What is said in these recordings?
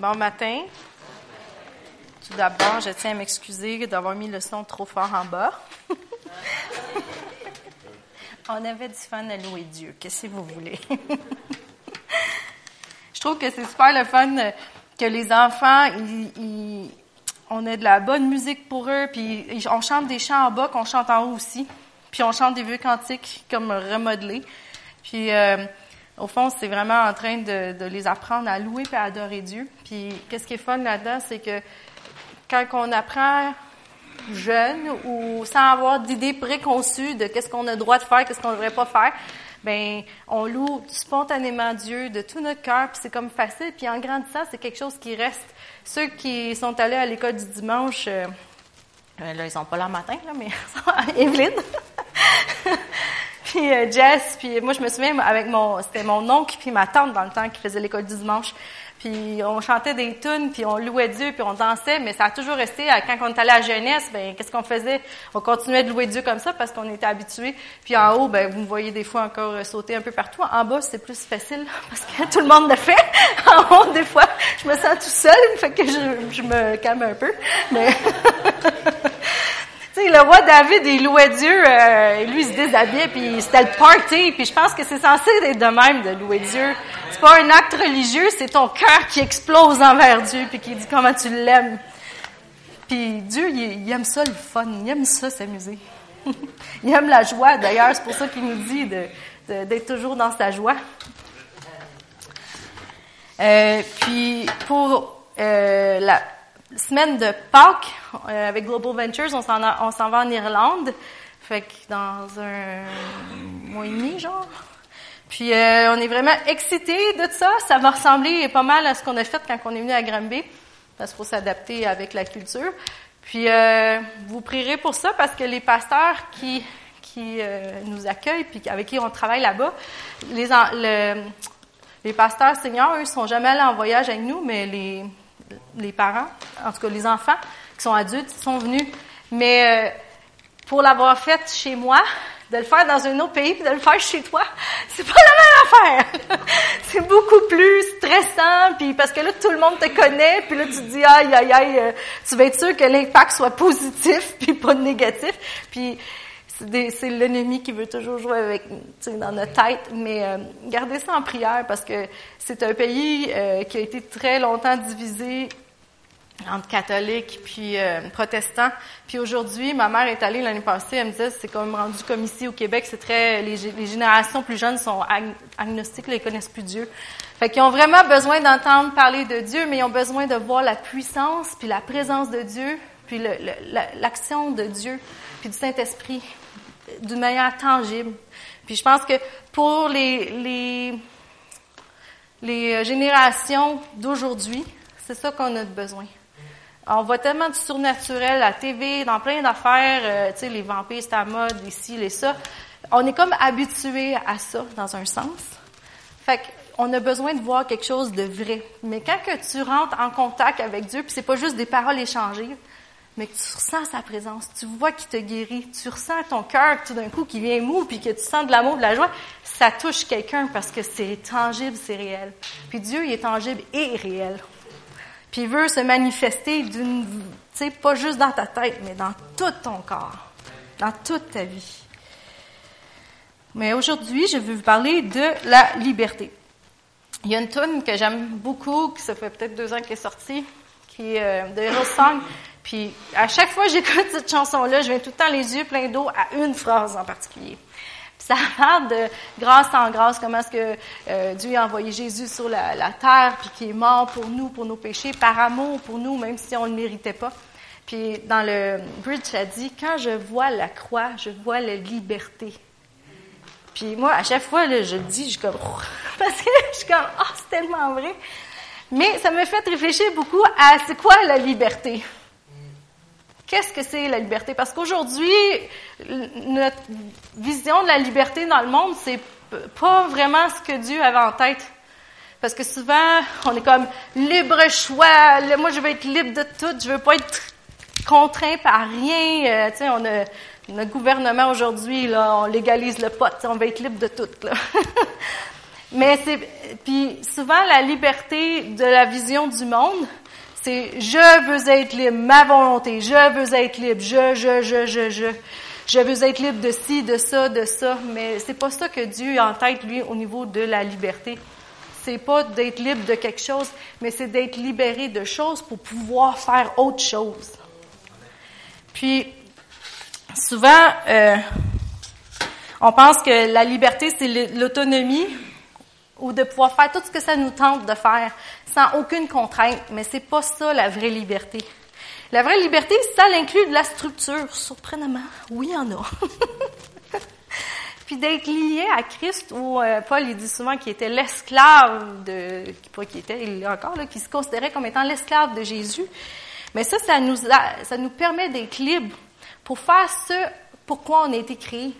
Bon matin. Tout d'abord, je tiens à m'excuser d'avoir mis le son trop fort en bas. On avait du fun à louer Dieu. Qu'est-ce que vous voulez? je trouve que c'est super le fun que les enfants, on ait de la bonne musique pour eux, puis on chante des chants en bas qu'on chante en haut aussi. Puis on chante des vieux cantiques comme remodelés. Puis euh, au fond, c'est vraiment en train de, les apprendre à louer et à adorer Dieu. Puis qu'est-ce qui est fun là-dedans, c'est que quand on apprend jeune ou sans avoir d'idées préconçues de qu'est-ce qu'on a le droit de faire, qu'est-ce qu'on ne devrait pas faire, ben on loue spontanément Dieu de tout notre cœur, puis c'est comme facile. Puis en grandissant, c'est quelque chose qui reste. Ceux qui sont allés à l'école du dimanche, euh, euh là ils sont pas là matin, là, mais Evelyne. puis euh, Jess, puis moi je me souviens avec mon, c'était mon oncle puis ma tante dans le temps qui faisait l'école du dimanche. Puis on chantait des tunes, puis on louait Dieu, puis on dansait, mais ça a toujours resté, quand on est allé à jeunesse, ben qu'est-ce qu'on faisait? On continuait de louer Dieu comme ça parce qu'on était habitués. Puis en haut, ben vous me voyez des fois encore sauter un peu partout. En bas, c'est plus facile parce que tout le monde le fait. En haut, des fois, je me sens tout seul, fait que je, je me calme un peu. Mais le roi David, il louait Dieu, euh, lui, il se déshabillait, puis c'était le party, puis je pense que c'est censé être de même de louer Dieu. C'est pas un acte religieux, c'est ton cœur qui explose envers Dieu, puis qui dit comment tu l'aimes. Puis Dieu, il, aime ça le fun, il aime ça s'amuser. il aime la joie, d'ailleurs, c'est pour ça qu'il nous dit d'être toujours dans sa joie. Euh, puis pour euh, la semaine de Pâques, euh, avec Global Ventures, on s'en, va en Irlande. Fait que dans un mois et demi, genre. Puis euh, on est vraiment excités de ça. Ça va ressembler pas mal à ce qu'on a fait quand on est venu à Granby, parce qu'il faut s'adapter avec la culture. Puis euh, vous prierez pour ça parce que les pasteurs qui qui nous accueillent puis avec qui on travaille là-bas, les le, les pasteurs seniors, eux, sont jamais allés en voyage avec nous, mais les les parents, en tout cas les enfants qui sont adultes, sont venus. Mais euh, pour l'avoir fait chez moi, de le faire dans un autre pays puis de le faire chez toi, c'est pas la même affaire. c'est beaucoup plus stressant puis parce que là tout le monde te connaît puis là tu te dis aïe aïe aïe, euh, tu vas être sûr que l'impact soit positif puis pas négatif. Puis c'est l'ennemi qui veut toujours jouer avec dans notre tête, mais euh, gardez ça en prière parce que c'est un pays euh, qui a été très longtemps divisé entre catholiques puis euh, protestants. Puis aujourd'hui, ma mère est allée l'année passée, elle me disait c'est comme rendu comme ici au Québec, c'est très les, générations plus jeunes sont agnostiques, ils connaissent plus Dieu. Fait qu'ils ont vraiment besoin d'entendre parler de Dieu, mais ils ont besoin de voir la puissance puis la présence de Dieu, puis l'action de Dieu, puis du Saint-Esprit d'une manière tangible. Puis je pense que pour les, les, générations d'aujourd'hui, c'est ça qu'on a besoin. On voit tellement de surnaturel à la TV, dans plein d'affaires, euh, tu sais, les vampires, c'est à mode, ici, les ça. On est comme habitué à ça, dans un sens. Fait qu'on a besoin de voir quelque chose de vrai. Mais quand que tu rentres en contact avec Dieu, puis c'est pas juste des paroles échangées, mais que tu ressens sa présence, tu vois qu'il te guérit, tu ressens ton cœur tout d'un coup qui vient mou, puis que tu sens de l'amour, de la joie, ça touche quelqu'un parce que c'est tangible, c'est réel. Puis Dieu, il est tangible et réel. Puis il veut se manifester d'une, tu sais, pas juste dans ta tête, mais dans tout ton corps, dans toute ta vie. Mais aujourd'hui, je veux vous parler de la liberté. Il y a une tune que j'aime beaucoup, qui ça fait peut-être deux ans qu'elle est sortie, qui est euh, de Hero Song. Puis à chaque fois que j'écoute cette chanson-là, je viens tout le temps les yeux pleins d'eau à une phrase en particulier. Puis ça parle de grâce en grâce, comment est-ce que euh, Dieu a envoyé Jésus sur la, terre, puis qui est mort pour nous, pour nos péchés, par amour pour nous, même si on ne le méritait pas. Puis dans le bridge, ça dit, quand je vois la croix, je vois la liberté. Puis moi, à chaque fois, là, je dis, je suis comme, parce que je suis comme, oh, c'est tellement vrai. Mais ça me fait réfléchir beaucoup à c'est quoi la liberté. Qu'est-ce que c'est la liberté? Parce qu'aujourd'hui, notre vision de la liberté dans le monde, c'est pas vraiment ce que Dieu avait en tête. Parce que souvent, on est comme libre choix. Moi, je veux être libre de tout. Je veux pas être contraint par rien. Euh, tu sais, on a notre gouvernement aujourd'hui, là, on légalise le pot. On veut être libre de tout. Là. Mais c'est, puis souvent la liberté de la vision du monde, c'est je veux être libre, ma volonté, je veux être libre, je, je, je, je, je. Je veux être libre de ci, de ça, de ça, mais c'est pas ça que Dieu a en tête, lui, au niveau de la liberté. C'est pas d'être libre de quelque chose, mais c'est d'être libéré de choses pour pouvoir faire autre chose. Puis, souvent, euh, on pense que la liberté, c'est l'autonomie ou de pouvoir faire tout ce que ça nous tente de faire sans aucune contrainte, mais c'est pas ça la vraie liberté. La vraie liberté, ça inclut de la structure, surprenamment. Oui, il y en a. Puis d'être lié à Christ, ou euh, Paul il dit souvent qu'il était l'esclave de, pas qu'il était, il encore là, qui se considérait comme étant l'esclave de Jésus. Mais ça, ça nous, ça nous permet d'être libres pour faire ce pourquoi on a été créé.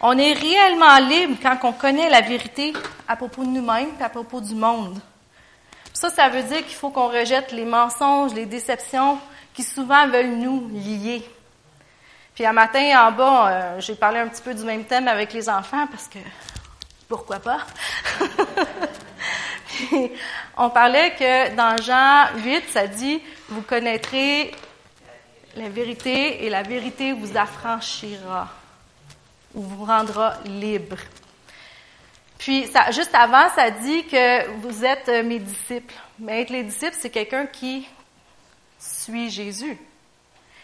On est réellement libre quand on connaît la vérité à propos de nous-mêmes et à propos du monde. Ça, ça veut dire qu'il faut qu'on rejette les mensonges, les déceptions qui souvent veulent nous lier. Puis un matin, en bas, euh, j'ai parlé un petit peu du même thème avec les enfants parce que pourquoi pas? on parlait que dans Jean 8, ça dit, vous connaîtrez la vérité et la vérité vous affranchira vous rendra libre. Puis, juste avant, ça dit que vous êtes euh, mes disciples. Mais être les disciples, c'est quelqu'un qui suit Jésus.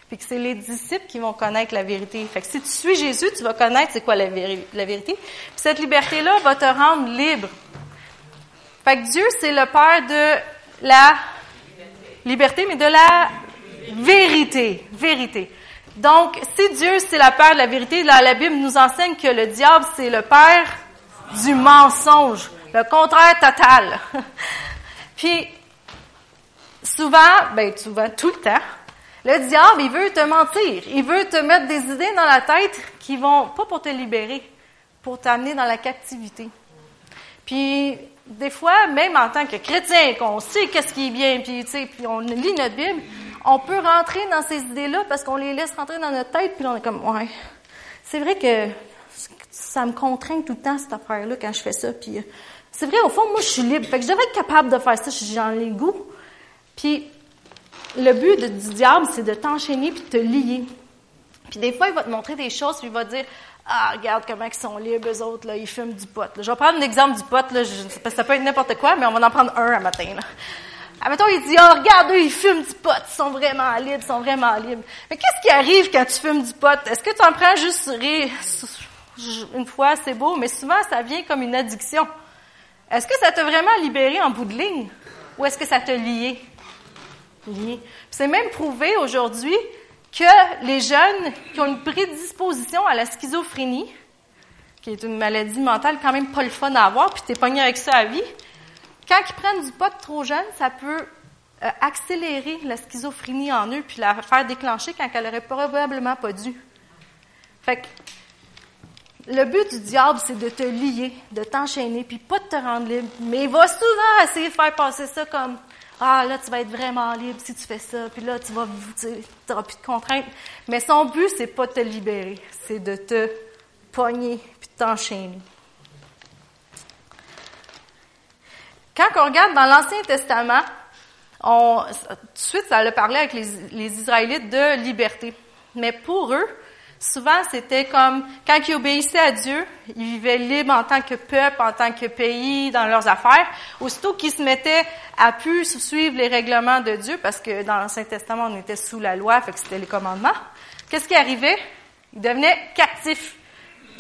Puis que c'est les disciples qui vont connaître la vérité. Fait que si tu suis Jésus, tu vas connaître c'est quoi la, la vérité. Puis cette liberté-là va te rendre libre. Fait que Dieu, c'est le Père de la liberté, mais de la vérité. Vérité. Donc, si Dieu, c'est la Père de la vérité, la Bible nous enseigne que le diable, c'est le Père du mensonge, le contraire total. Puis, souvent, ben souvent, tout le temps, le diable, il veut te mentir. Il veut te mettre des idées dans la tête qui vont, pas pour te libérer, pour t'amener dans la captivité. Puis, des fois, même en tant que chrétien, qu'on sait qu'est-ce qui est bien, puis, tu sais, puis on lit notre Bible, on peut rentrer dans ces idées-là parce qu'on les laisse rentrer dans notre tête, puis on est comme, ouais, c'est vrai que ça me contraint tout le temps, cette affaire-là, quand je fais ça. Puis, c'est vrai, au fond, moi, je suis libre. Fait que je devrais être capable de faire ça, j'en ai le goût. Puis, le but du diable, c'est de t'enchaîner puis de te lier. Puis des fois, il va te montrer des choses, puis il va te dire, ah, regarde comment ils sont libres, eux autres, là, ils fument du pot. Je vais prendre un exemple du pot, là, parce que ça peut être n'importe quoi, mais on va en prendre un à matin. Là. Admettons, il dit, oh, regarde, eux, ils fument du pot, ils sont vraiment libres, ils sont vraiment libres. Mais qu'est-ce qui arrive quand tu fumes du pot? Est-ce que tu en prends juste une fois, c'est beau, mais souvent, ça vient comme une addiction. Est-ce que ça t'a vraiment libéré en bout de ligne? Ou est-ce que ça t'a lié? Lié. C'est même prouvé aujourd'hui que les jeunes qui ont une prédisposition à la schizophrénie, qui est une maladie mentale quand même pas le fun à avoir, puis t'es pogné avec ça à vie, quand ils prennent du pot trop jeune, ça peut euh, accélérer la schizophrénie en eux, puis la faire déclencher quand elle aurait probablement pas dû. Fait que, le but du diable, c'est de te lier, de t'enchaîner, puis pas de te rendre libre. Mais il va souvent essayer de faire passer ça comme Ah, là, tu vas être vraiment libre si tu fais ça, puis là, tu vas, tu n'auras plus de contraintes. Mais son but, c'est pas de te libérer, c'est de te pogner, puis de t'enchaîner. Quand on regarde dans l'Ancien Testament, on, tout de suite, ça a parlé avec les, Israélites de liberté. Mais pour eux, Souvent, c'était comme quand ils obéissaient à Dieu, ils vivaient libres en tant que peuple, en tant que pays, dans leurs affaires. Aussitôt qu'ils se mettaient à plus suivre les règlements de Dieu, parce que dans l'Ancien Testament, on était sous la loi, fait que c'était les commandements. Qu'est-ce qui arrivait? Ils devenaient captifs.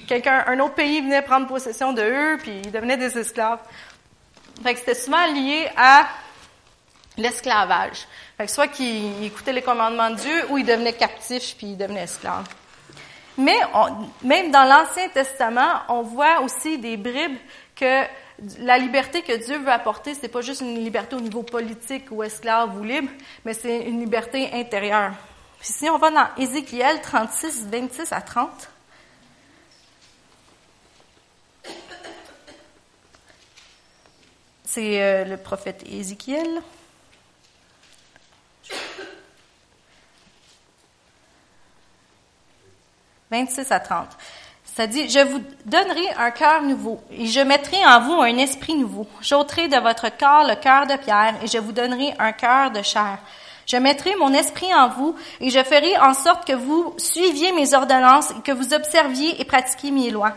Quelqu'un, un autre pays venait prendre possession de eux, puis ils devenaient des esclaves. Fait que c'était souvent lié à l'esclavage. Fait que soit qu'ils écoutaient les commandements de Dieu, ou ils devenaient captifs, puis ils devenaient esclaves. Mais même dans l'Ancien Testament, on voit aussi des bribes que la liberté que Dieu veut apporter, c'est pas juste une liberté au niveau politique ou esclave ou libre, mais c'est une liberté intérieure. Puis si on va dans Ézéchiel 36, 26 à 30, c'est euh, le prophète Ézéchiel. 26 à 30. Ça dit, je vous donnerai un cœur nouveau et je mettrai en vous un esprit nouveau. J'ôterai de votre corps le cœur de pierre et je vous donnerai un cœur de chair. Je mettrai mon esprit en vous et je ferai en sorte que vous suiviez mes ordonnances et que vous observiez et pratiquiez mes lois.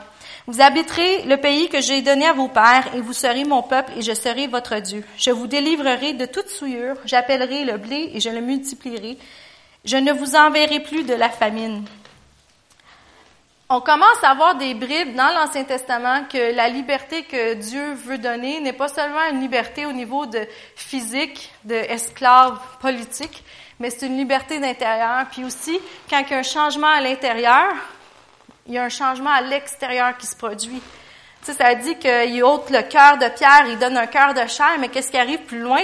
Vous habiterez le pays que j'ai donné à vos pères et vous serez mon peuple et je serai votre Dieu. Je vous délivrerai de toute souillure. J'appellerai le blé et je le multiplierai. Je ne vous enverrai plus de la famine on commence à avoir des bribes dans l'Ancien Testament que la liberté que Dieu veut donner n'est pas seulement une liberté au niveau de physique, d'esclave politique, mais c'est une liberté d'intérieur. Puis aussi, quand il y a un changement à l'intérieur, il y a un changement à l'extérieur qui se produit. Tu sais, ça dit qu'il ôte le cœur de pierre, il donne un cœur de chair, mais qu'est-ce qui arrive plus loin?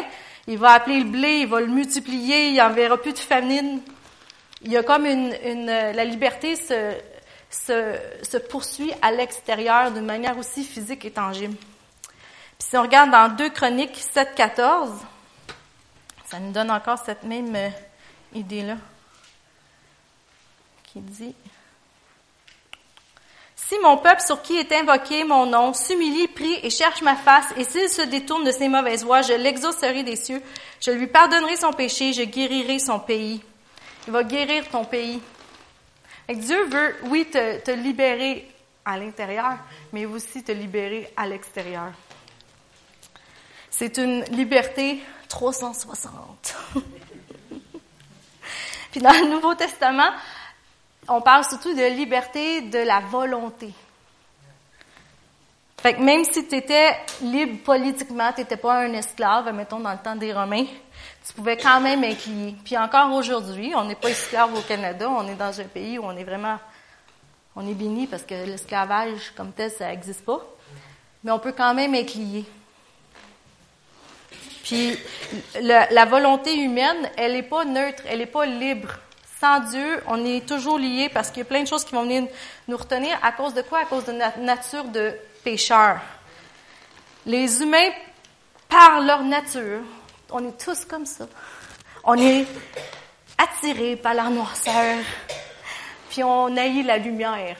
Il va appeler le blé, il va le multiplier, il n'enverra plus de famine. Il y a comme une, une la liberté se, se, se poursuit à l'extérieur d'une manière aussi physique et tangible. Puis si on regarde dans 2 Chroniques 7, 14, ça nous donne encore cette même euh, idée-là, qui dit si mon peuple sur qui est invoqué mon nom s'humilie, prie et cherche ma face, et s'il se détourne de ses mauvaises voies, je l'exaucerai des cieux, je lui pardonnerai son péché, je guérirai son pays. Il va guérir ton pays. Dieu veut, oui, te, te libérer à l'intérieur, mais aussi te libérer à l'extérieur. C'est une liberté 360. Puis dans le Nouveau Testament, on parle surtout de liberté de la volonté. Fait que même si tu étais libre politiquement, tu n'étais pas un esclave, mettons dans le temps des Romains, tu pouvais quand même être Puis encore aujourd'hui, on n'est pas esclave au Canada, on est dans un pays où on est vraiment, on est béni parce que l'esclavage comme tel, ça n'existe pas. Mais on peut quand même être. Puis la volonté humaine, elle n'est pas neutre, elle n'est pas libre. Sans Dieu, on est toujours lié parce qu'il y a plein de choses qui vont venir nous retenir. À cause de quoi? À cause de notre nature de pécheur. Les humains, par leur nature, on est tous comme ça. On est attirés par la noirceur, puis on haït la lumière.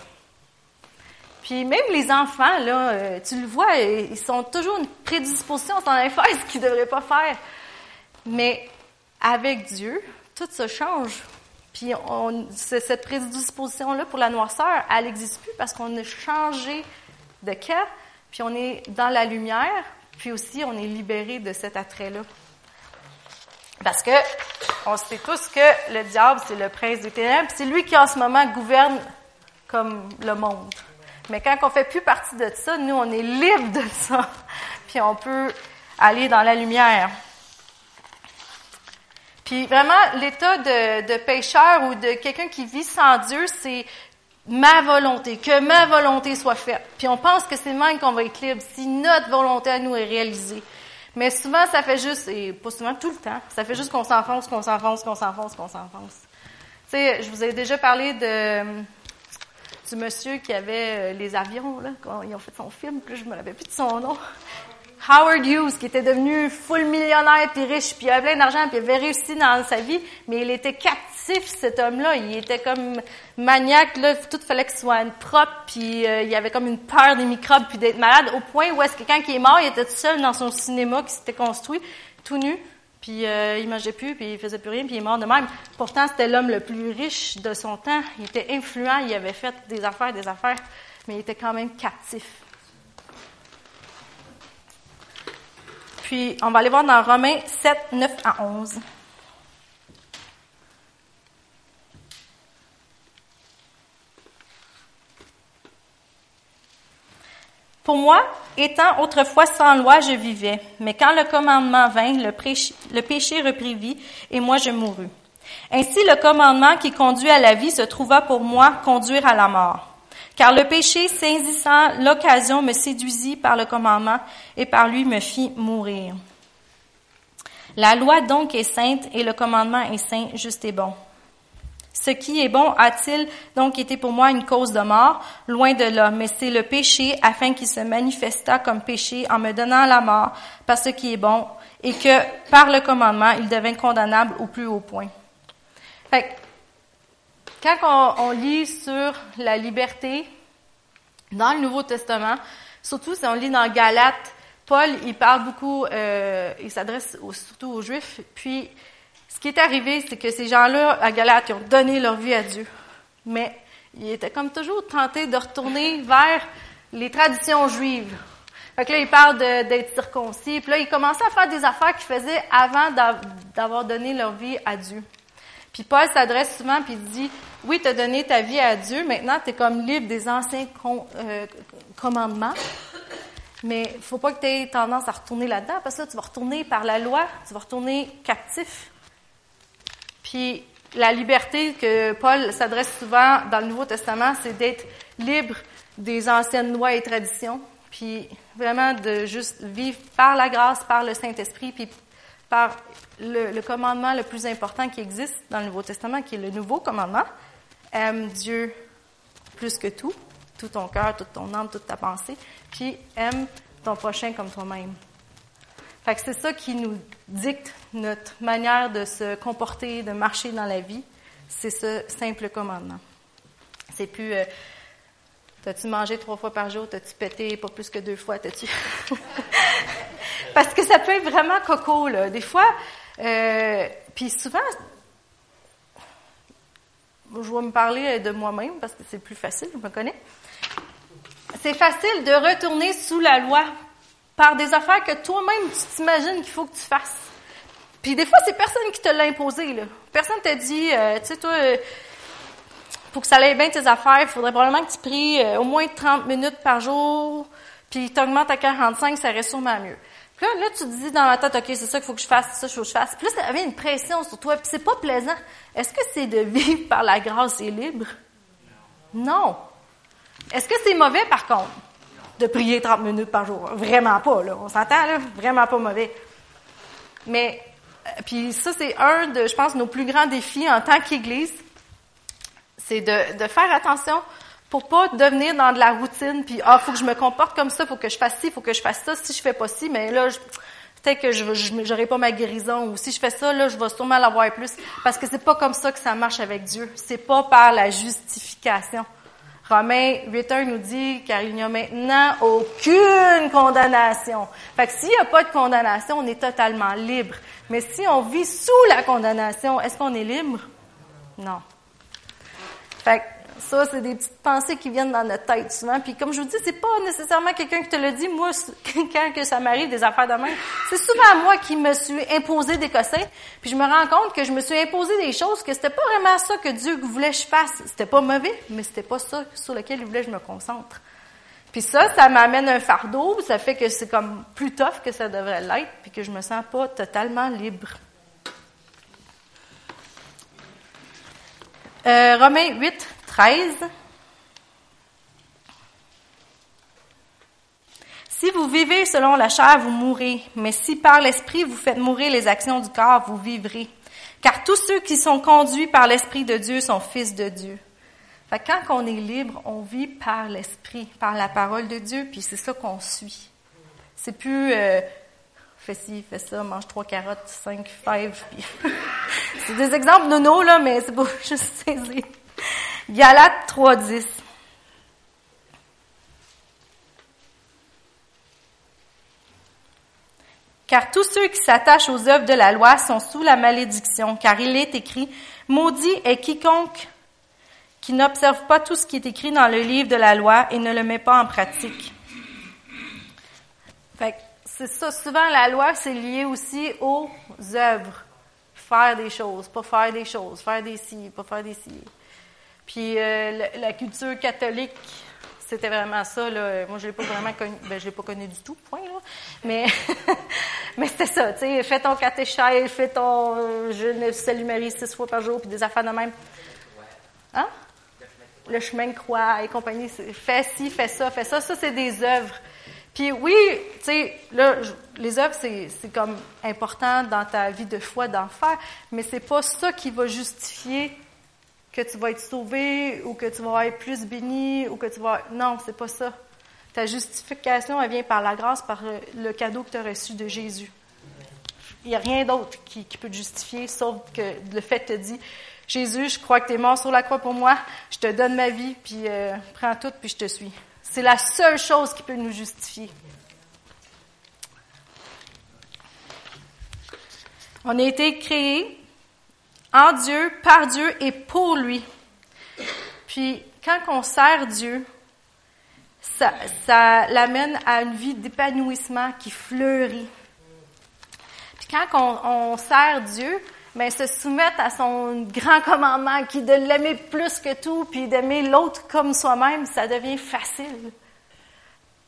Puis même les enfants, là, euh, tu le vois, ils sont toujours une prédisposition à aller faire ce qu'ils ne devraient pas faire. Mais avec Dieu, tout se change. Puis on, cette prédisposition-là pour la noirceur, elle n'existe plus parce qu'on a changé de cas, puis on est dans la lumière, puis aussi on est libéré de cet attrait-là. Parce que on sait tous que le diable, c'est le prince des ténèbres, c'est lui qui en ce moment gouverne comme le monde. Mais quand on fait plus partie de ça, nous, on est libre de ça. Puis on peut aller dans la lumière. Puis vraiment, l'état de, de pécheur ou de quelqu'un qui vit sans Dieu, c'est ma volonté, que ma volonté soit faite. Puis on pense que c'est même qu'on va être libre si notre volonté à nous est réalisée. Mais souvent, ça fait juste, et pas souvent, tout le temps, ça fait juste qu'on s'enfonce, qu'on s'enfonce, qu'on s'enfonce, qu'on s'enfonce. Tu sais, je vous ai déjà parlé de du monsieur qui avait euh, les avions, là, quand ils ont fait son film, puis je me rappelle plus de son nom. Howard Hughes, qui était devenu full millionnaire, puis riche, puis il avait plein d'argent, puis il avait réussi dans sa vie, mais il était captif, cet homme-là. Il était comme maniaque, là, tout fallait qu'il soit propre, puis euh, il avait comme une peur des microbes, puis d'être malade, au point où est-ce que quand il est mort, il était tout seul dans son cinéma qui s'était construit, tout nu, puis euh, il mangeait plus, puis il faisait plus rien, puis il est mort de même. Pourtant, c'était l'homme le plus riche de son temps. Il était influent, il avait fait des affaires, des affaires, mais il était quand même captif. Puis, on va aller voir dans Romains 7, 9 à 11. Pour moi, étant autrefois sans loi, je vivais, mais quand le commandement vint, le, péché reprit vie, et moi je mourus. Ainsi, le commandement qui conduit à la vie se trouva pour moi conduire à la mort. Car le péché, saisissant l'occasion, me séduisit par le commandement et par lui me fit mourir. La loi donc est sainte et le commandement est saint, juste et bon. Ce qui est bon a-t-il donc été pour moi une cause de mort? Loin de là, mais c'est le péché afin qu'il se manifesta comme péché en me donnant la mort par ce qui est bon et que par le commandement, il devint condamnable au plus haut point. Quand on, lit sur la liberté, Dans le Nouveau Testament, surtout si on lit dans Galates, Paul, il parle beaucoup, euh, il s'adresse surtout aux Juifs. Puis, ce qui est arrivé, c'est que ces gens-là, à Galate, ils ont donné leur vie à Dieu. Mais ils étaient comme toujours tentés de retourner vers les traditions juives. Fait que là, il parle d'être circoncis. Puis là, ils commençaient à faire des affaires qu'ils faisaient avant d'avoir donné leur vie à Dieu. Puis Paul s'adresse souvent puis il dit, oui, tu as donné ta vie à Dieu, maintenant tu es comme libre des anciens euh, commandements. Mais il faut pas que tu aies tendance à retourner là-dedans, parce que là, tu vas retourner par la loi, tu vas retourner captif. Puis la liberté que Paul s'adresse souvent dans le Nouveau Testament, c'est d'être libre des anciennes lois et traditions, puis vraiment de juste vivre par la grâce, par le Saint-Esprit, puis par le, le, commandement le plus important qui existe dans le Nouveau Testament, qui est le nouveau commandement. Aime Dieu plus que tout, tout ton cœur, toute ton âme, toute ta pensée, puis aime ton prochain comme toi-même. Fait que c'est ça qui nous dicte notre manière de se comporter, de marcher dans la vie. C'est ce simple commandement. C'est plus euh, T'as-tu mangé trois fois par jour? T'as-tu pété pas plus que deux fois? T'as-tu? Parce que ça peut être vraiment coco, là. Des fois, euh, puis souvent, je vais me parler de moi-même parce que c'est plus facile, je me connais c'est facile de retourner sous la loi par des affaires que toi-même tu t'imagines qu'il faut que tu fasses. Puis des fois, c'est personne qui te l'a imposé. Là. Personne t'a dit, euh, tu sais, toi, euh, pour que ça aille bien tes affaires, il faudrait probablement que tu pries euh, au moins 30 minutes par jour, puis tu augmentes à 45, ça reste sûrement mieux. Là, tu te dis dans la tête, OK, c'est ça qu'il faut que je fasse, c'est ça qu'il faut que je fasse. Puis là, ça avait une pression sur toi, puis c'est pas plaisant. Est-ce que c'est de vivre par la grâce et libre? Non. Est-ce que c'est mauvais, par contre, de prier 30 minutes par jour? Vraiment pas, là. On s'entend, là? Vraiment pas mauvais. Mais, euh, puis ça, c'est un de, je pense, nos plus grands défis en tant qu'Église. C'est de faire attention pour pas devenir dans de la routine, puis ah, faut que je me comporte comme ça, faut que je fasse ci, faut que je fasse ça. Si je fais pas ci, mais là, peut-être que je n'aurai pas ma guérison, ou si je fais ça, là, je vais sûrement l'avoir plus. Parce que c'est pas comme ça que ça marche avec Dieu. C'est pas par la justification. Romains 8.1 nous dit, car il n'y a maintenant aucune condamnation. Fait s'il n'y a pas de condamnation, on est totalement libre. Mais si on vit sous la condamnation, est-ce qu'on est libre? Non. Fait ça, c'est des petites pensées qui viennent dans notre tête souvent. Puis comme je vous dis, c'est pas nécessairement quelqu'un qui te le dit. Moi, quand que ça m'arrive des affaires de même, c'est souvent moi qui me suis imposé des cossins. Puis je me rends compte que je me suis imposé des choses que c'était pas vraiment ça que Dieu voulait que je fasse. C'était pas mauvais, mais c'était pas ça sur lequel il voulait que je me concentre. Puis ça, ça m'amène un fardeau. Ça fait que c'est comme plus tough que ça devrait l'être, puis que je me sens pas totalement libre. Euh, Romains 8, 13. Si vous vivez selon la chair, vous mourrez, mais si par l'Esprit vous faites mourir les actions du corps, vous vivrez. Car tous ceux qui sont conduits par l'Esprit de Dieu sont fils de Dieu. Fait quand on est libre, on vit par l'Esprit, par la parole de Dieu, puis c'est ça qu'on suit. C'est plus euh, fais ci, fais ça, mange trois carottes, cinq fèves. c'est des exemples nono, là, mais c'est pas juste saisir. Galates 3.10. Car tous ceux qui s'attachent aux œuvres de la loi sont sous la malédiction, car il est écrit, Maudit est quiconque qui n'observe pas tout ce qui est écrit dans le livre de la loi et ne le met pas en pratique. C'est ça, souvent la loi, c'est lié aussi aux œuvres. Faire des choses, pas faire des choses, faire des ci, pas faire des ci. Puis euh, la, culture catholique, c'était vraiment ça. Là. Moi, je l'ai pas vraiment connu. Ben, je l'ai pas connu du tout, point. Là. Mais, mais c'était ça. Tu sais, fais ton catéchèse, fais ton euh, salue Marie six fois par jour, puis des affaires de même. Hein? Le chemin de croix et compagnie. Fais ci, fais ça, fais ça. Ça, c'est des œuvres. Puis oui, tu sais, là, les œuvres, c'est, c'est comme important dans ta vie de foi d'en faire, mais c'est pas ça qui va justifier que tu vas être sauvé ou que tu vas être plus béni ou que tu vas... Non, c'est pas ça. Ta justification, elle vient par la grâce, par le cadeau que tu as reçu de Jésus. Il n'y a rien d'autre qui, peut te justifier, sauf que le fait te dit, Jésus, je crois que tu es mort sur la croix pour moi, je te donne ma vie, puis euh, prends tout, puis je te suis. C'est la seule chose qui peut nous justifier. On a été créés en Dieu, par Dieu et pour lui. Puis, quand on sert Dieu, ça, ça l'amène à une vie d'épanouissement qui fleurit. Puis quand on, on sert Dieu, mais se soumettre à son grand commandement qui est de l'aimer plus que tout, puis d'aimer l'autre comme soi-même, ça devient facile.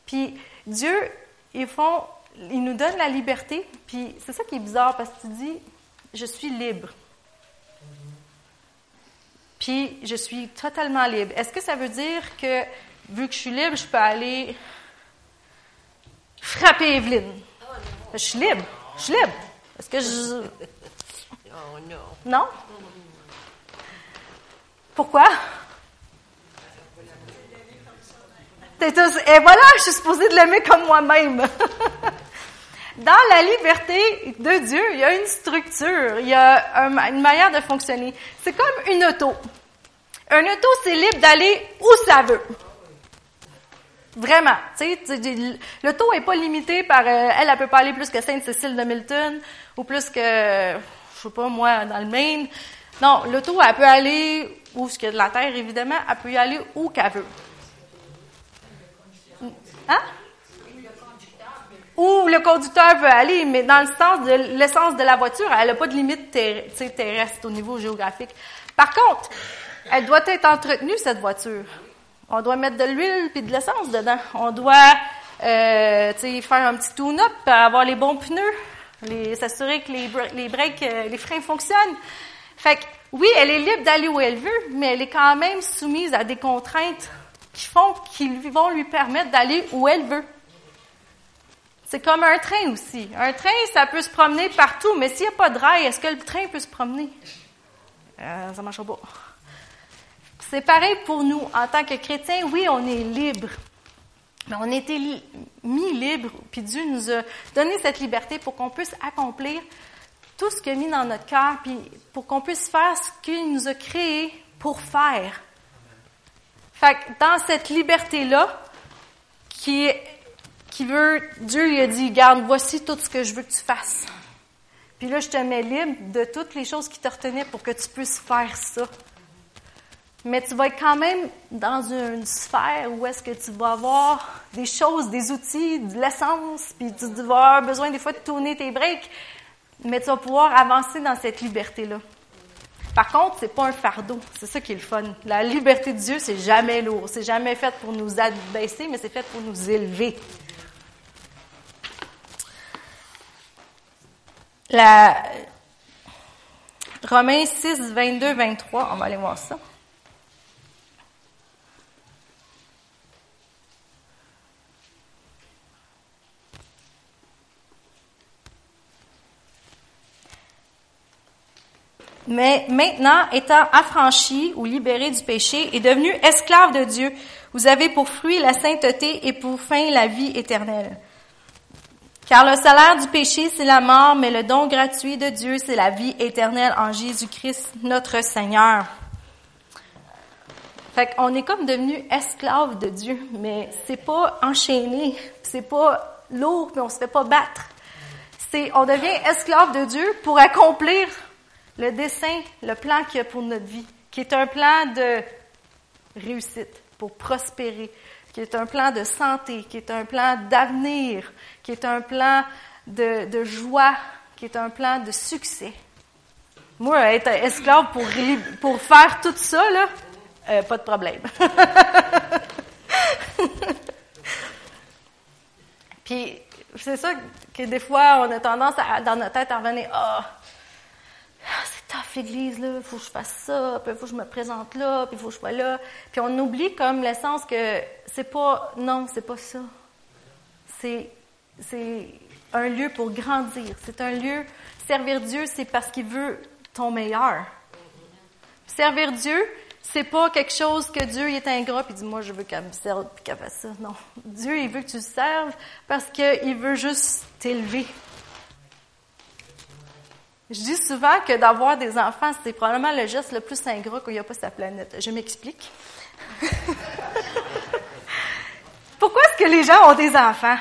Puis Dieu, ils font, il nous donne la liberté, puis c'est ça qui est bizarre parce que tu dis, je suis libre. Puis je suis totalement libre. Est-ce que ça veut dire que vu que je suis libre, je peux aller frapper Evelyne? Je suis libre. Je suis libre. Est-ce que je non? Non? Pourquoi? Et voilà, je suis supposée de l'aimer comme moi-même. Dans la liberté de Dieu, il y a une structure, il y a une manière de fonctionner. C'est comme une auto. Un auto, c'est libre d'aller où ça veut. Vraiment. L'auto est pas limité par... Euh, elle, elle peut pas aller plus que Sainte-Cécile de Milton ou plus que je sais pas moi, dans le Maine. Non, l'auto, elle peut aller où ce qu'il y a de la terre, évidemment, elle peut y aller où qu'elle veut. Hein? Où le conducteur veut aller, mais dans le sens de l'essence de la voiture, elle n'a pas de limite terrestre au niveau géographique. Par contre, elle doit être entretenue, cette voiture. On doit mettre de l'huile puis de l'essence dedans. On doit euh, faire un petit tune-up, avoir les bons pneus, s'assurer que les, les breaks, euh, les freins fonctionnent. Fait que, oui, elle est libre d'aller où elle veut, mais elle est quand même soumise à des contraintes qui font, qui vont lui permettre d'aller où elle veut. C'est comme un train aussi. Un train, ça peut se promener partout, mais s'il n'y a pas de rail, est-ce que le train peut se promener? Euh, ça marche pas. C'est pareil pour nous. En tant que chrétiens, oui, on est libre. Mais on a été mis libre, puis Dieu nous a donné cette liberté pour qu'on puisse accomplir tout ce qu'il a mis dans notre cœur, puis pour qu'on puisse faire ce qu'il nous a créé pour faire. Fait que dans cette liberté-là, qui, qui veut, Dieu lui a dit, garde, voici tout ce que je veux que tu fasses. Puis là, je te mets libre de toutes les choses qui te retenaient pour que tu puisses faire ça mais tu vas être quand même dans une sphère où est-ce que tu vas avoir des choses, des outils, de l'essence, puis tu vas avoir besoin des fois de tourner tes breaks, mais tu vas pouvoir avancer dans cette liberté-là. Par contre, c'est pas un fardeau. C'est ça qui est le fun. La liberté de Dieu, c'est jamais lourd. C'est jamais fait pour nous abaisser, mais c'est fait pour nous élever. La Romains 6, 22, 23, on va aller voir ça. mais maintenant, étant affranchi ou libéré du péché et devenu esclave de Dieu, vous avez pour fruit la sainteté et pour fin la vie éternelle. Car le salaire du péché, c'est la mort, mais le don gratuit de Dieu, c'est la vie éternelle en Jésus-Christ, notre Seigneur. Fait qu'on est comme devenu esclave de Dieu, mais c'est pas enchaîné, c'est pas lourd, mais on se fait pas battre. C'est, on devient esclave de Dieu pour accomplir le dessin, le plan qu'il y a pour notre vie, qui est un plan de réussite, pour prospérer, qui est un plan de santé, qui est un plan d'avenir, qui est un plan de, joie, qui est un plan de succès. Moi, être esclave pour, pour faire tout ça, là, euh, pas de problème. Puis, c'est ça que des fois, on a tendance à, dans notre tête à revenir, ah, ah, c'est tough l'église, là, faut que je fasse ça, puis faut que je me présente là, puis faut que je sois là. Puis on oublie comme l'essence que c'est pas, non, c'est pas ça. C'est, c'est un lieu pour grandir. C'est un lieu, servir Dieu, c'est parce qu'il veut ton meilleur. Servir Dieu, c'est pas quelque chose que Dieu est ingrat puis dit moi je veux qu'elle me serve puis qu'elle fasse ça. Non, Dieu il veut que tu le serves parce qu'il veut juste t'élever. Je dis souvent que d'avoir des enfants, c'est probablement le geste le plus ingrat qu'il n'y a pas sur la planète. Je m'explique. que les gens ont des enfants?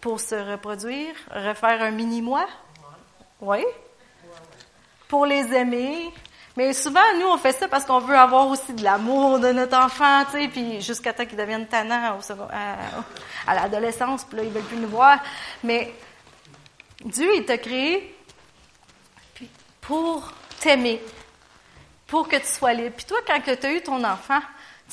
Pour se reproduire, refaire un mini-moi? Oui. Pour les aimer. Mais souvent, nous, on fait ça parce qu'on veut avoir aussi de l'amour de notre enfant, tu sais, puis jusqu'à temps qu'il devienne tannant à, l'adolescence, puis là, ils veulent plus nous voir. Mais Dieu, il t'a créé pour t'aimer, pour que tu sois libre. Puis toi, quand tu as eu ton enfant,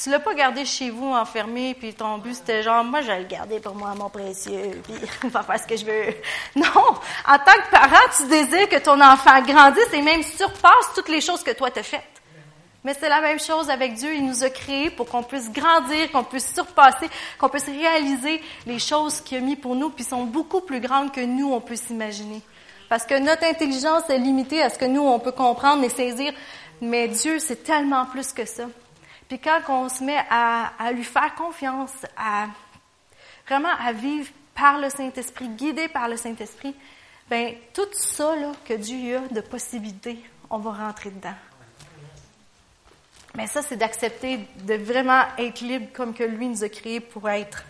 tu l'as pas gardé chez vous enfermé, puis ton but c'était genre, moi je vais le garder pour moi, mon précieux, puis on va faire ce que je veux. Non, en tant que parent, tu désires que ton enfant grandisse et même surpasse toutes les choses que toi t'as faites. Mais c'est la même chose avec Dieu. Il nous a créés pour qu'on puisse grandir, qu'on puisse surpasser, qu'on puisse réaliser les choses qu'il a mis pour nous, puis sont beaucoup plus grandes que nous, on peut s'imaginer. Parce que notre intelligence est limitée à ce que nous, on peut comprendre et saisir. Mais Dieu, c'est tellement plus que ça. Puis quand on se met à, lui faire confiance, à vraiment à vivre par le Saint-Esprit, guidé par le Saint-Esprit, ben tout ça là, que Dieu a de possibilités, on va rentrer dedans. Mais ça, c'est d'accepter de vraiment être libre comme que lui nous a créés pour être.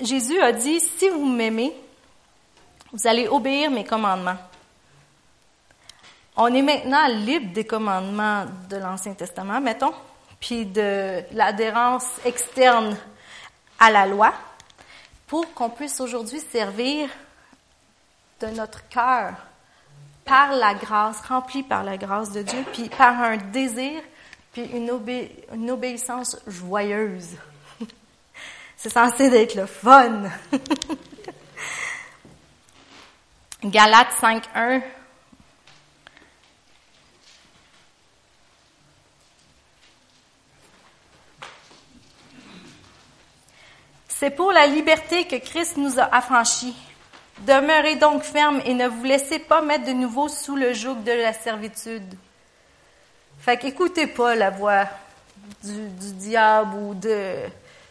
Jésus a dit, si vous m'aimez, vous allez obéir mes commandements. On est maintenant libre des commandements de l'Ancien Testament, mettons, puis de l'adhérence externe à la loi, pour qu'on puisse aujourd'hui servir de notre cœur par la grâce, rempli par la grâce de Dieu, puis par un désir, puis une, obéissance joyeuse. C'est censé être le fun. Galates 5.1 C'est pour la liberté que Christ nous a affranchis. Demeurez donc fermes et ne vous laissez pas mettre de nouveau sous le joug de la servitude. Fait qu'écoutez pas la voix du, diable ou de...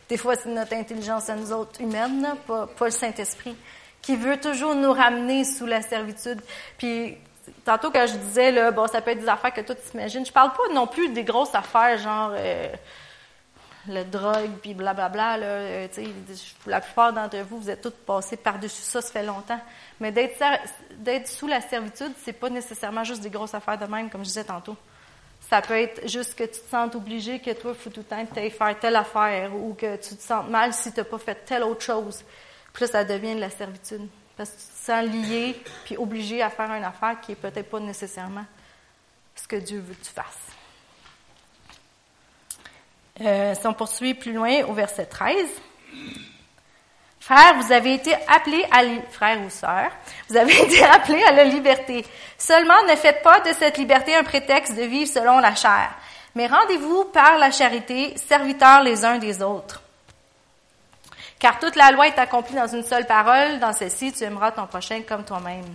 Des fois, c'est notre intelligence à nous autres humaines, pas, le Saint-Esprit, qui veut toujours nous ramener sous la servitude. Puis, tantôt quand je disais, là, bon, ça peut être des affaires que toi t'imagines, je parle pas non plus des grosses affaires, genre... Euh, le drogue, puis blablabla, là, euh, la plupart d'entre vous, vous êtes tous passés par-dessus ça, ça fait longtemps. Mais d'être, sous la servitude, c'est pas nécessairement juste des grosses affaires de même, comme je disais tantôt. Ça peut être juste que tu te sens obligé que toi, il faut tout le temps que faire telle affaire ou que tu te sens mal si tu n'as pas fait telle autre chose. Puis là, ça devient de la servitude. Parce que tu te sens lié puis obligé à faire une affaire qui est peut-être pas nécessairement ce que Dieu veut que tu fasses. Euh, si on poursuit plus loin au verset 13. Frères, vous avez été appelés à frères ou sœurs, vous avez été appelés à la liberté. Seulement, ne faites pas de cette liberté un prétexte de vivre selon la chair, mais rendez-vous par la charité, serviteurs les uns des autres. Car toute la loi est accomplie dans une seule parole, dans celle-ci, tu aimeras ton prochain comme toi-même.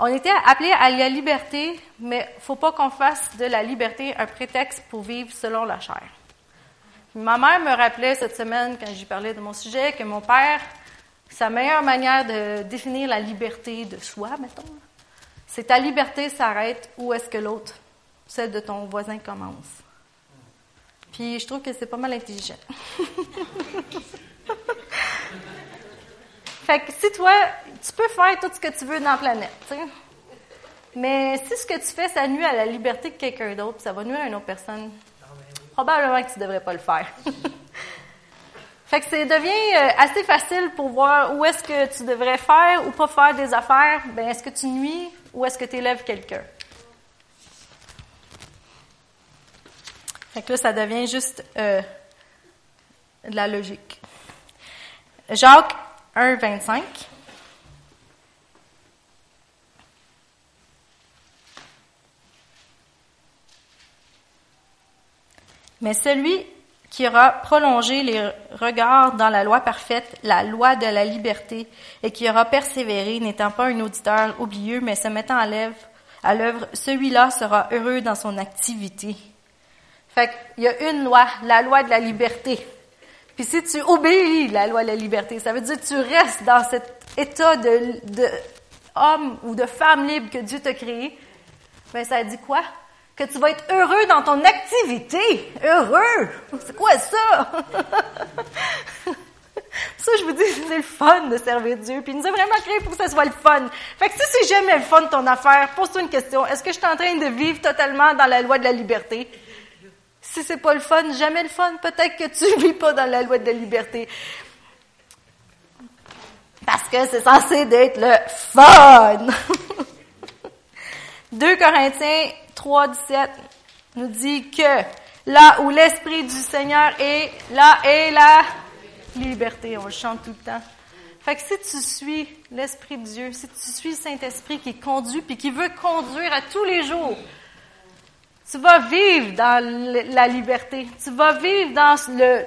On était appelés à la liberté, mais faut pas qu'on fasse de la liberté un prétexte pour vivre selon la chair. Ma mère me rappelait cette semaine, quand j'y parlais de mon sujet, que mon père, sa meilleure manière de définir la liberté de soi, mettons, c'est ta liberté s'arrête où est-ce que l'autre, celle de ton voisin, commence. Puis je trouve que c'est pas mal intelligent. fait que si toi, tu peux faire tout ce que tu veux dans la planète, Mais si ce que tu fais, ça nuit à la liberté de quelqu'un d'autre, ça va nuire à une autre personne, probablement que tu ne devrais pas le faire. fait que ça devient euh, assez facile pour voir où est-ce que tu devrais faire ou pas faire des affaires. Ben, est-ce que tu nuis ou est-ce que tu élèves quelqu'un? Fait que là, ça devient juste euh, de la logique. Jacques 1, 25. Mais celui qui aura prolongé les regards dans la loi parfaite, la loi de la liberté, et qui aura persévéré, n'étant pas un auditeur oublieux, mais se mettant à l'œuvre, celui-là sera heureux dans son activité. Fait qu'il y a une loi, la loi de la liberté. Puis si tu obéis la loi de la liberté, ça veut dire que tu restes dans cet état de, de homme ou de femme libre que Dieu t'a créé, ben ça dit quoi? que tu vas être heureux dans ton activité. Heureux! C'est quoi ça? ça, je vous dis, c'est le fun de servir Dieu. Puis il nous a vraiment créé pour que ça soit le fun. Fait que si c'est jamais le fun ton affaire, pose-toi une question. Est-ce que je suis en train de vivre totalement dans la loi de la liberté? Si c'est pas le fun, jamais le fun, peut-être que tu vis pas dans la loi de la liberté. Parce que c'est censé être le fun! 2 Corinthiens 3, 17 nous dit que là où l'Esprit du Seigneur est, là est la liberté. On le chante tout le temps. Fait que si tu suis l'Esprit de Dieu, si tu suis le Saint-Esprit qui conduit puis qui veut conduire à tous les jours, tu vas vivre dans la liberté. Tu vas vivre dans le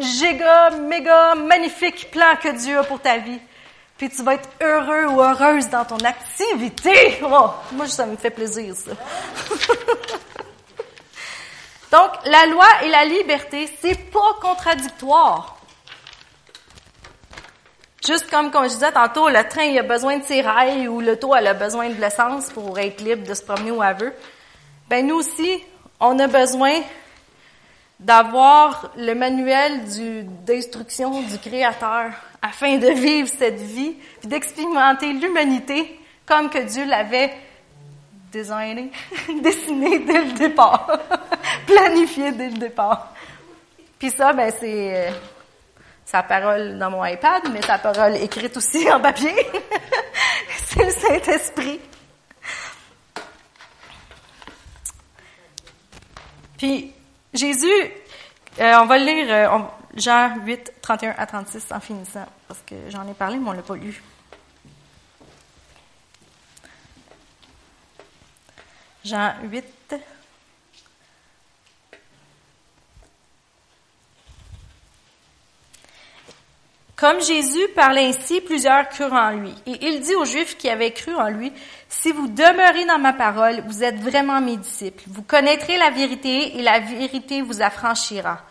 giga, méga, magnifique plan que Dieu a pour ta vie. Puis tu vas être heureux ou heureuse dans ton activité. Oh, moi, ça me fait plaisir, ça. Donc, la loi et la liberté, c'est pas contradictoire. Juste comme quand je disais tantôt, le train il a besoin de ses rails ou l'auto elle a besoin de l'essence pour être libre de se promener où elle veut. Ben nous aussi, on a besoin d'avoir le manuel d'instruction du Créateur afin de vivre cette vie puis d'expérimenter l'humanité comme que Dieu l'avait designé, dessiné dès le départ, planifié dès le départ. Puis ça, ben c'est euh, sa parole dans mon iPad, mais sa parole écrite aussi en papier. c'est le Saint-Esprit. Puis Jésus, euh, on va lire euh, Jean 8, 31 à 36 en finissant, parce que j'en ai parlé, mais on ne l'a pas lu. Jean 8, Comme Jésus parlait ainsi, plusieurs crurent en lui. Et il dit aux Juifs qui avaient cru en lui, Si vous demeurez dans ma parole, vous êtes vraiment mes disciples. Vous connaîtrez la vérité et la vérité vous affranchira.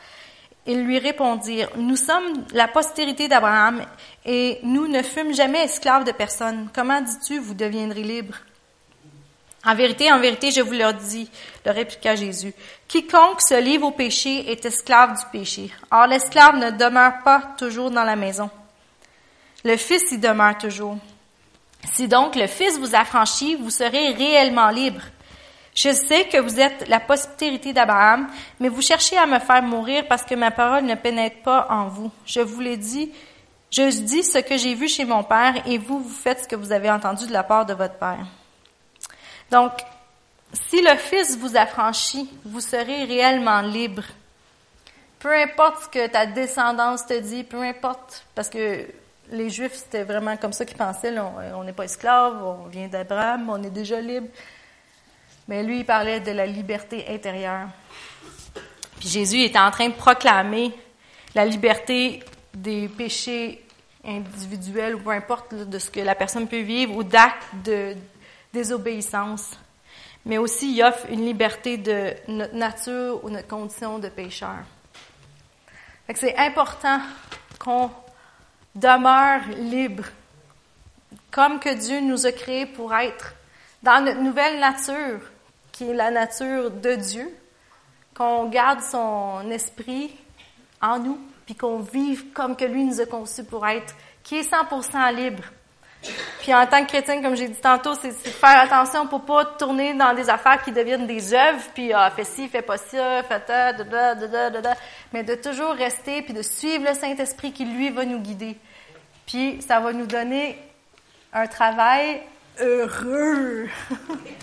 Ils lui répondirent, Nous sommes la postérité d'Abraham et nous ne fûmes jamais esclaves de personne. Comment dis-tu, vous deviendrez libres en vérité, en vérité, je vous le dis, le répliqua Jésus. Quiconque se livre au péché est esclave du péché. Or, l'esclave ne demeure pas toujours dans la maison. Le Fils y demeure toujours. Si donc le Fils vous affranchit, vous serez réellement libre. Je sais que vous êtes la postérité d'Abraham, mais vous cherchez à me faire mourir parce que ma parole ne pénètre pas en vous. Je vous l'ai dit, je dis ce que j'ai vu chez mon Père, et vous, vous faites ce que vous avez entendu de la part de votre Père. Donc, si le Fils vous affranchit, vous serez réellement libre. Peu importe ce que ta descendance te dit, peu importe, parce que les Juifs, c'était vraiment comme ça qu'ils pensaient, on n'est pas esclaves, on vient d'Abraham, on est déjà libre. Mais lui, il parlait de la liberté intérieure. Puis Jésus était en train de proclamer la liberté des péchés individuels ou peu importe de ce que la personne peut vivre ou d'actes de, désobéissance, mais aussi offre une liberté de notre nature ou notre condition de pécheur. C'est important qu'on demeure libre, comme que Dieu nous a créés pour être dans notre nouvelle nature, qui est la nature de Dieu, qu'on garde son esprit en nous, puis qu'on vive comme que lui nous a conçus pour être, qui est 100% libre. Puis en tant que chrétien, comme j'ai dit tantôt, c'est de faire attention pour pas tourner dans des affaires qui deviennent des œuvres, puis ah, fais ci, fais pas ça, fais ça, da, da, da, da, mais de toujours rester puis de suivre le Saint-Esprit qui lui va nous guider. Puis ça va nous donner un travail heureux.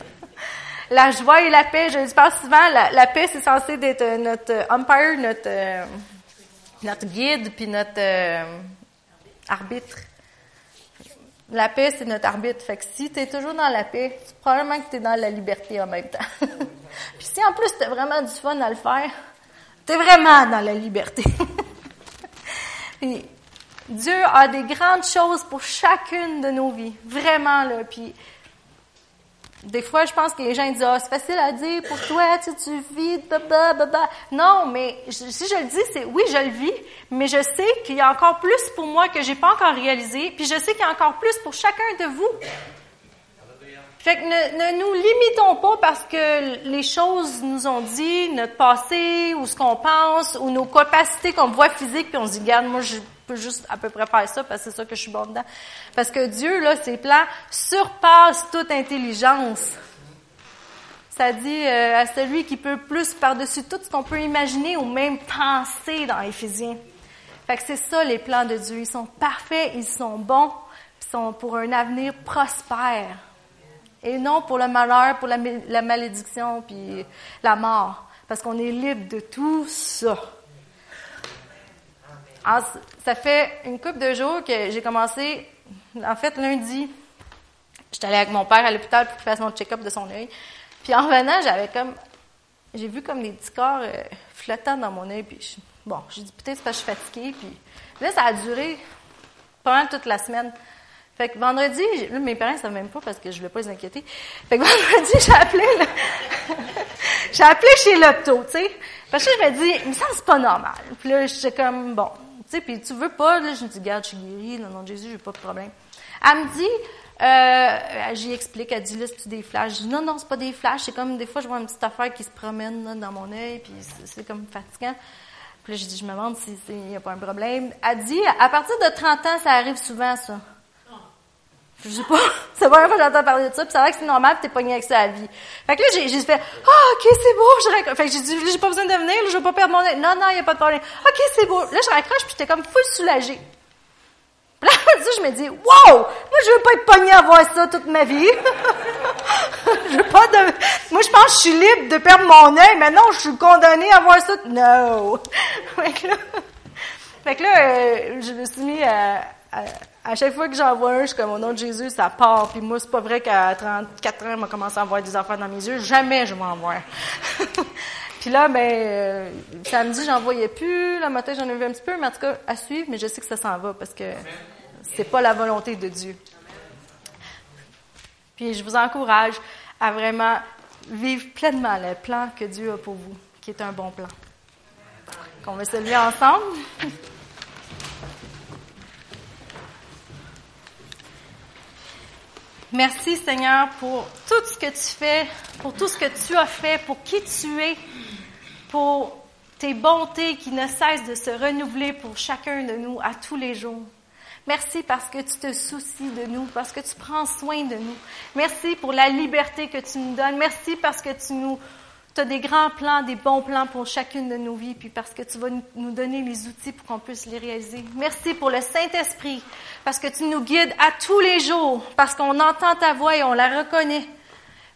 la joie et la paix, je le dis souvent, la, paix c'est censé être notre umpire, notre euh, notre guide puis notre euh, arbitre. La paix, c'est notre arbitre. Fait que si tu es toujours dans la paix, probablement que tu es dans la liberté en même temps. Puis si en plus tu as vraiment du fun à le faire, tu es vraiment dans la liberté. Puis Dieu a des grandes choses pour chacune de nos vies. Vraiment, là. Puis des fois, je pense que les gens disent, ah, c'est facile à dire pour toi, tu, tu vis, blablabla. Non, mais si je le dis, c'est oui, je le vis, mais je sais qu'il y a encore plus pour moi que j'ai pas encore réalisé, puis je sais qu'il y a encore plus pour chacun de vous. Fait que ne, ne, nous limitons pas parce que les choses nous ont dit, notre passé, ou ce qu'on pense, ou nos capacités qu'on voit physiques, puis on se dit, regarde, moi, je peux juste à peu près faire ça parce que c'est ça que je suis bon dedans. Parce que Dieu, là, ses plans surpassent toute intelligence. Ça dit euh, à celui qui peut plus par-dessus tout ce qu'on peut imaginer ou même penser dans Éphésiens. Fait que c'est ça les plans de Dieu. Ils sont parfaits, ils sont bons, ils sont pour un avenir prospère. Et non pour le malheur, pour la, la malédiction, puis la mort. Parce qu'on est libre de tout ça. Ça fait une couple de jours que j'ai commencé, en fait, lundi, j'étais allée avec mon père à l'hôpital pour qu'il fasse mon check-up de son œil. Puis en revenant, j'avais comme, j'ai vu comme des petits corps euh, flottants dans mon œil. Puis je, bon, j'ai dit peut-être parce que je suis fatiguée. Puis là, ça a duré pendant toute la semaine. Fait que vendredi, là, mes parents ne savent même pas parce que je voulais pas les inquiéter. Fait que vendredi, j'ai appelé, j'ai appelé chez l'opto, tu sais. Parce que je me dis, mais ça, c'est pas normal. Puis là, j'étais comme, bon, sais, puis tu veux pas, là, je me dis, garde, je suis guérie, le nom de Jésus, j'ai pas de problème. Elle me dit, euh, j'y explique, elle dit, là, c'est des flashs? Je dis, non, non, c'est pas des flashs, c'est comme, des fois, je vois une petite affaire qui se promène, là, dans mon œil, puis c'est comme fatigant. Puis là, je dis, je me demande s'il n'y a pas un problème. Elle dit, à partir de 30 ans, ça arrive souvent, ça. Je sais pas, c'est la première j'entends parler de ça, puis c'est vrai que c'est normal, t'es pogné avec ça à vie. Fait que là, j'ai, j'ai fait, ah, ok, c'est beau, je. Fait que j'ai dit, j'ai pas besoin de venir, je vais pas perdre mon Non, non, y a pas de problème. Ok, c'est beau. Là, je raccroche, puis j'étais comme full soulagée. Puis là, je me dis, wow! Moi, je veux pas être pognée à voir ça toute ma vie. je veux pas de... Moi, je pense que je suis libre de perdre mon œil, mais non, je suis condamnée à voir ça. No! fait que là, fait que là euh, je me suis mis à, à à chaque fois que j'en vois un, je suis comme au nom de Jésus, ça part. Puis moi, c'est pas vrai qu'à 34 ans, m'a commencé à voir des affaires dans mes yeux. Jamais je vais en voir. puis là, ben, euh, samedi, j'en voyais plus. Le matin, j'en ai vu un petit peu, mais en tout cas, à suivre. Mais je sais que ça s'en va parce que c'est pas la volonté de Dieu. Puis je vous encourage à vraiment vivre pleinement le plan que Dieu a pour vous, qui est un bon plan. Qu'on va se lever ensemble. Merci Seigneur pour tout ce que tu fais, pour tout ce que tu as fait, pour qui tu es, pour tes bontés qui ne cessent de se renouveler pour chacun de nous à tous les jours. Merci parce que tu te soucies de nous, parce que tu prends soin de nous. Merci pour la liberté que tu nous donnes. Merci parce que tu nous tu as des grands plans, des bons plans pour chacune de nos vies, puis parce que tu vas nous donner les outils pour qu'on puisse les réaliser. Merci pour le Saint-Esprit, parce que tu nous guides à tous les jours, parce qu'on entend ta voix et on la reconnaît,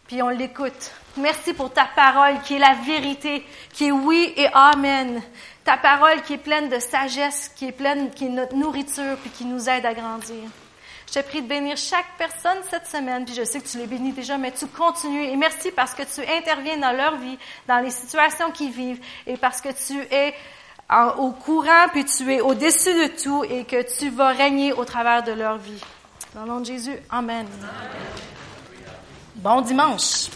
puis on l'écoute. Merci pour ta parole qui est la vérité, qui est oui et amen. Ta parole qui est pleine de sagesse, qui est pleine, qui est notre nourriture, puis qui nous aide à grandir. Je te prie de bénir chaque personne cette semaine, puis je sais que tu les bénis déjà, mais tu continues. Et merci parce que tu interviens dans leur vie, dans les situations qu'ils vivent, et parce que tu es au courant, puis tu es au-dessus de tout, et que tu vas régner au travers de leur vie. Dans le nom de Jésus, Amen. Bon dimanche.